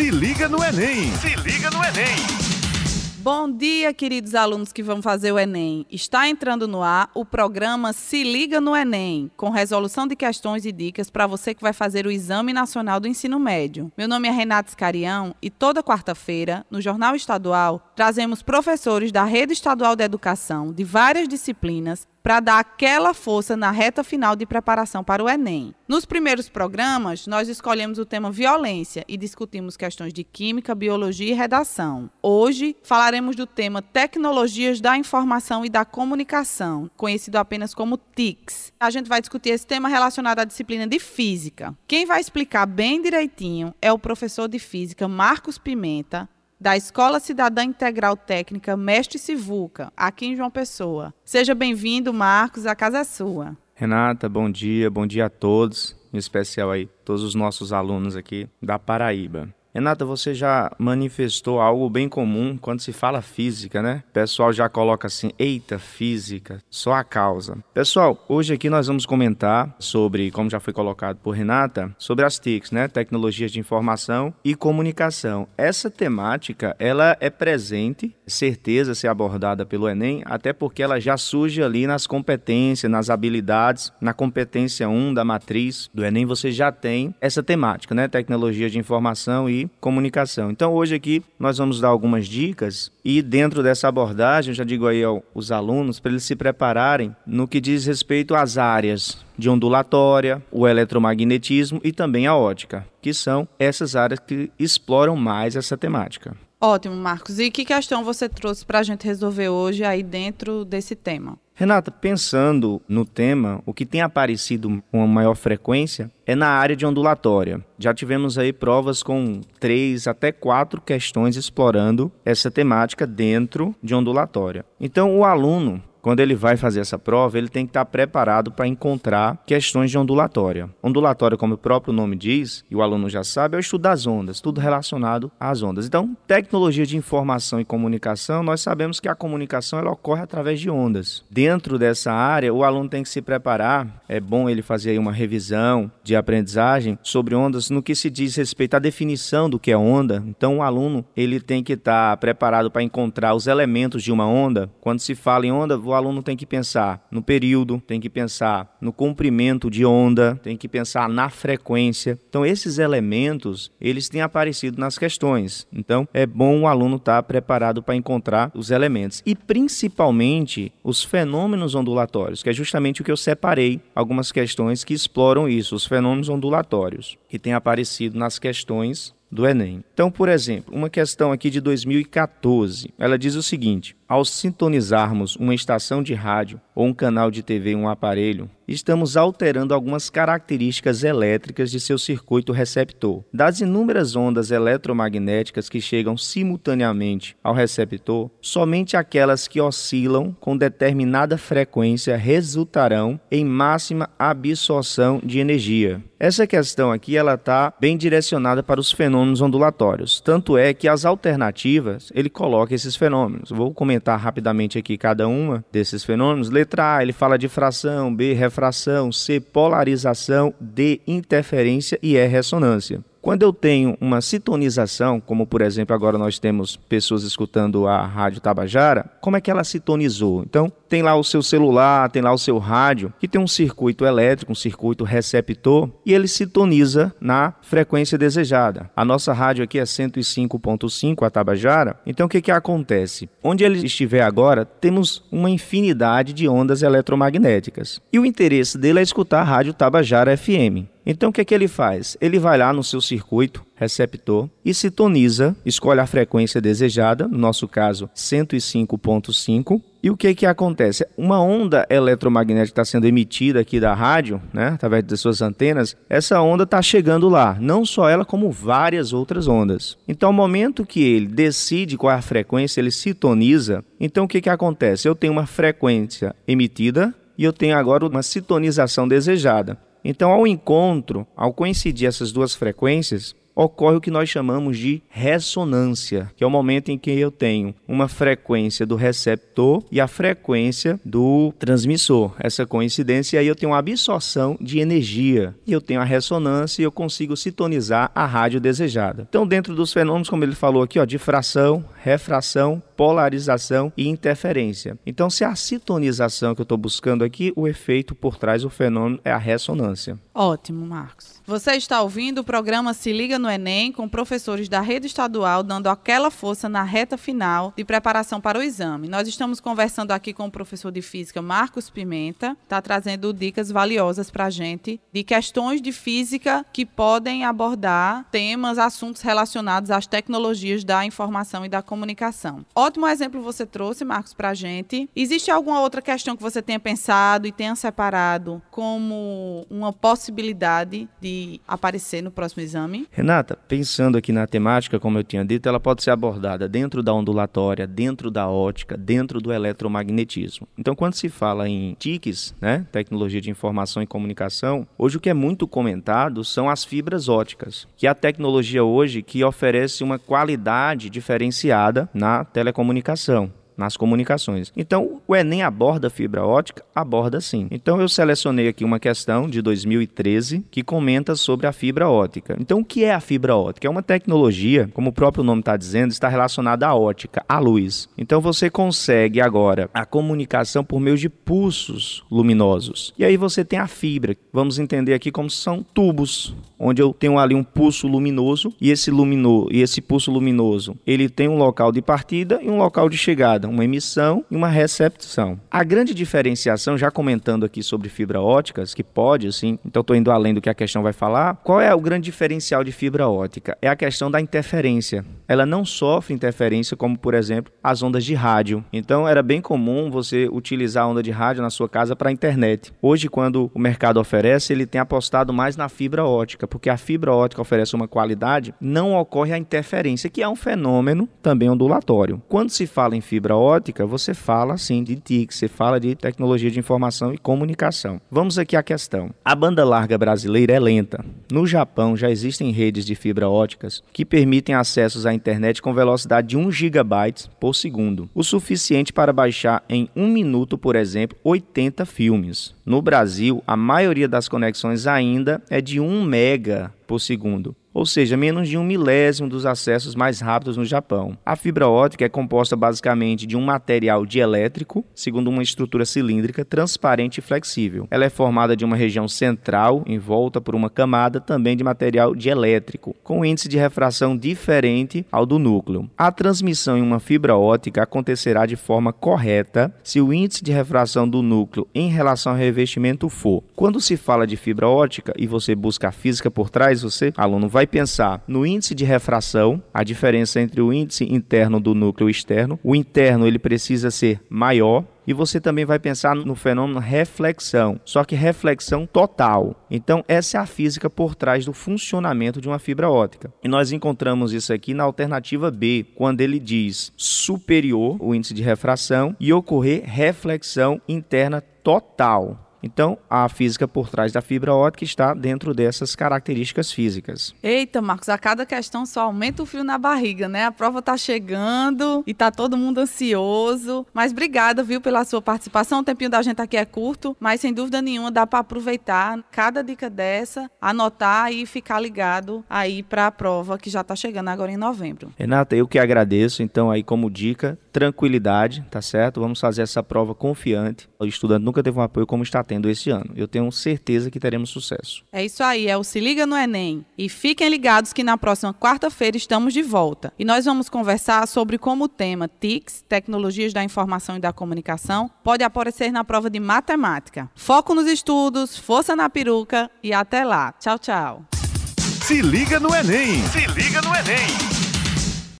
Se liga no Enem! Se liga no Enem! Bom dia, queridos alunos que vão fazer o Enem. Está entrando no ar o programa Se Liga no Enem, com resolução de questões e dicas para você que vai fazer o Exame Nacional do Ensino Médio. Meu nome é Renato Scarião e toda quarta-feira, no Jornal Estadual, trazemos professores da Rede Estadual de Educação de várias disciplinas para dar aquela força na reta final de preparação para o Enem. Nos primeiros programas, nós escolhemos o tema violência e discutimos questões de química, biologia e redação. Hoje, falaremos do tema tecnologias da informação e da comunicação, conhecido apenas como TICS. A gente vai discutir esse tema relacionado à disciplina de física. Quem vai explicar bem direitinho é o professor de física Marcos Pimenta, da Escola Cidadã Integral Técnica Mestre Sivuca, aqui em João Pessoa. Seja bem-vindo, Marcos, a casa é sua. Renata, bom dia, bom dia a todos, em especial aí todos os nossos alunos aqui da Paraíba. Renata, você já manifestou algo bem comum quando se fala física, né? O pessoal já coloca assim, eita, física, só a causa. Pessoal, hoje aqui nós vamos comentar sobre, como já foi colocado por Renata, sobre as TICs, né? Tecnologias de Informação e Comunicação. Essa temática, ela é presente, certeza ser abordada pelo Enem, até porque ela já surge ali nas competências, nas habilidades, na competência 1 da matriz do Enem, você já tem essa temática, né? Tecnologias de Informação e comunicação. Então hoje aqui nós vamos dar algumas dicas e dentro dessa abordagem, eu já digo aí aos alunos para eles se prepararem no que diz respeito às áreas de ondulatória, o eletromagnetismo e também a ótica, que são essas áreas que exploram mais essa temática. Ótimo, Marcos. E que questão você trouxe para a gente resolver hoje aí dentro desse tema? Renata, pensando no tema, o que tem aparecido com maior frequência é na área de ondulatória. Já tivemos aí provas com três até quatro questões explorando essa temática dentro de ondulatória. Então, o aluno quando ele vai fazer essa prova, ele tem que estar preparado para encontrar questões de ondulatória. Ondulatória, como o próprio nome diz, e o aluno já sabe, é o estudo das ondas, tudo relacionado às ondas. Então, tecnologia de informação e comunicação, nós sabemos que a comunicação ela ocorre através de ondas. Dentro dessa área, o aluno tem que se preparar, é bom ele fazer uma revisão de aprendizagem sobre ondas no que se diz respeito à definição do que é onda. Então, o aluno ele tem que estar preparado para encontrar os elementos de uma onda. Quando se fala em onda, o aluno tem que pensar no período, tem que pensar no comprimento de onda, tem que pensar na frequência. Então, esses elementos, eles têm aparecido nas questões. Então, é bom o aluno estar preparado para encontrar os elementos. E, principalmente, os fenômenos ondulatórios, que é justamente o que eu separei, algumas questões que exploram isso, os fenômenos ondulatórios, que têm aparecido nas questões do Enem. Então, por exemplo, uma questão aqui de 2014, ela diz o seguinte: ao sintonizarmos uma estação de rádio ou um canal de TV em um aparelho, estamos alterando algumas características elétricas de seu circuito receptor. Das inúmeras ondas eletromagnéticas que chegam simultaneamente ao receptor, somente aquelas que oscilam com determinada frequência resultarão em máxima absorção de energia. Essa questão aqui ela está bem direcionada para os fenômenos ondulatórios. Tanto é que as alternativas ele coloca esses fenômenos. Vou comentar comentar rapidamente aqui cada uma desses fenômenos. Letra A, ele fala de fração, B, refração, C, polarização, D, interferência e E, ressonância. Quando eu tenho uma sintonização, como por exemplo agora nós temos pessoas escutando a Rádio Tabajara, como é que ela sintonizou? Então, tem lá o seu celular, tem lá o seu rádio, que tem um circuito elétrico, um circuito receptor, e ele sintoniza na frequência desejada. A nossa rádio aqui é 105.5, a Tabajara. Então, o que, que acontece? Onde ele estiver agora, temos uma infinidade de ondas eletromagnéticas. E o interesse dele é escutar a Rádio Tabajara FM. Então o que, que ele faz? Ele vai lá no seu circuito receptor e sintoniza, escolhe a frequência desejada, no nosso caso 105.5. E o que que acontece? Uma onda eletromagnética está sendo emitida aqui da rádio, né, através das suas antenas. Essa onda está chegando lá, não só ela como várias outras ondas. Então, ao momento que ele decide qual é a frequência, ele sintoniza. Então, o que que acontece? Eu tenho uma frequência emitida e eu tenho agora uma sintonização desejada. Então, ao encontro, ao coincidir essas duas frequências, ocorre o que nós chamamos de ressonância, que é o momento em que eu tenho uma frequência do receptor e a frequência do transmissor. Essa coincidência aí eu tenho uma absorção de energia e eu tenho a ressonância e eu consigo sintonizar a rádio desejada. Então, dentro dos fenômenos, como ele falou aqui, ó, difração, refração, polarização e interferência. Então, se a sintonização que eu estou buscando aqui, o efeito por trás do fenômeno é a ressonância. Ótimo, Marcos. Você está ouvindo o programa Se Liga no Enem com professores da rede estadual dando aquela força na reta final de preparação para o exame. Nós estamos conversando aqui com o professor de física Marcos Pimenta, está trazendo dicas valiosas para a gente de questões de física que podem abordar temas, assuntos relacionados às tecnologias da informação e da comunicação. Ótimo exemplo você trouxe, Marcos, para a gente. Existe alguma outra questão que você tenha pensado e tenha separado como uma possibilidade de aparecer no próximo exame? Renata, pensando aqui na temática, como eu tinha dito, ela pode ser abordada dentro da ondulatória, dentro da ótica, dentro do eletromagnetismo. Então, quando se fala em TICs, né, tecnologia de informação e comunicação, hoje o que é muito comentado são as fibras óticas, que é a tecnologia hoje que oferece uma qualidade diferenciada na telecomunicação nas comunicações. Então, o Enem aborda fibra ótica? Aborda sim. Então, eu selecionei aqui uma questão de 2013 que comenta sobre a fibra ótica. Então, o que é a fibra ótica? É uma tecnologia, como o próprio nome está dizendo, está relacionada à ótica, à luz. Então, você consegue agora a comunicação por meio de pulsos luminosos. E aí você tem a fibra. Vamos entender aqui como são tubos, onde eu tenho ali um pulso luminoso e esse lumino, e esse pulso luminoso, ele tem um local de partida e um local de chegada uma emissão e uma recepção. A grande diferenciação, já comentando aqui sobre fibra óticas, que pode, assim, então estou indo além do que a questão vai falar, qual é o grande diferencial de fibra ótica? É a questão da interferência. Ela não sofre interferência como, por exemplo, as ondas de rádio. Então era bem comum você utilizar a onda de rádio na sua casa para a internet. Hoje, quando o mercado oferece, ele tem apostado mais na fibra ótica, porque a fibra ótica oferece uma qualidade, não ocorre a interferência, que é um fenômeno também ondulatório. Quando se fala em fibra ótica, você fala sim de TIC, você fala de tecnologia de informação e comunicação. Vamos aqui à questão. A banda larga brasileira é lenta. No Japão já existem redes de fibra óticas que permitem acessos à internet com velocidade de 1 GB por segundo, o suficiente para baixar em um minuto, por exemplo, 80 filmes. No Brasil, a maioria das conexões ainda é de 1 mega por segundo ou seja, menos de um milésimo dos acessos mais rápidos no Japão. A fibra ótica é composta basicamente de um material dielétrico, segundo uma estrutura cilíndrica, transparente e flexível. Ela é formada de uma região central, envolta por uma camada também de material dielétrico, com um índice de refração diferente ao do núcleo. A transmissão em uma fibra ótica acontecerá de forma correta se o índice de refração do núcleo em relação ao revestimento for. Quando se fala de fibra ótica e você busca a física por trás, você, aluno, vai vai pensar no índice de refração, a diferença entre o índice interno do núcleo e externo. O interno ele precisa ser maior e você também vai pensar no fenômeno reflexão, só que reflexão total. Então, essa é a física por trás do funcionamento de uma fibra ótica. E nós encontramos isso aqui na alternativa B, quando ele diz superior o índice de refração e ocorrer reflexão interna total. Então, a física por trás da fibra ótica está dentro dessas características físicas. Eita, Marcos, a cada questão só aumenta o frio na barriga, né? A prova está chegando e está todo mundo ansioso. Mas obrigada, viu, pela sua participação. O tempinho da gente aqui é curto, mas sem dúvida nenhuma dá para aproveitar cada dica dessa, anotar e ficar ligado aí para a prova que já está chegando agora em novembro. Renata, eu que agradeço. Então, aí como dica, tranquilidade, tá certo? Vamos fazer essa prova confiante. O estudante nunca teve um apoio como está tendo esse ano. Eu tenho certeza que teremos sucesso. É isso aí, é o Se Liga no Enem. E fiquem ligados que na próxima quarta-feira estamos de volta. E nós vamos conversar sobre como o tema TICs, Tecnologias da Informação e da Comunicação, pode aparecer na prova de matemática. Foco nos estudos, força na peruca e até lá. Tchau, tchau. Se liga no Enem! Se liga no Enem!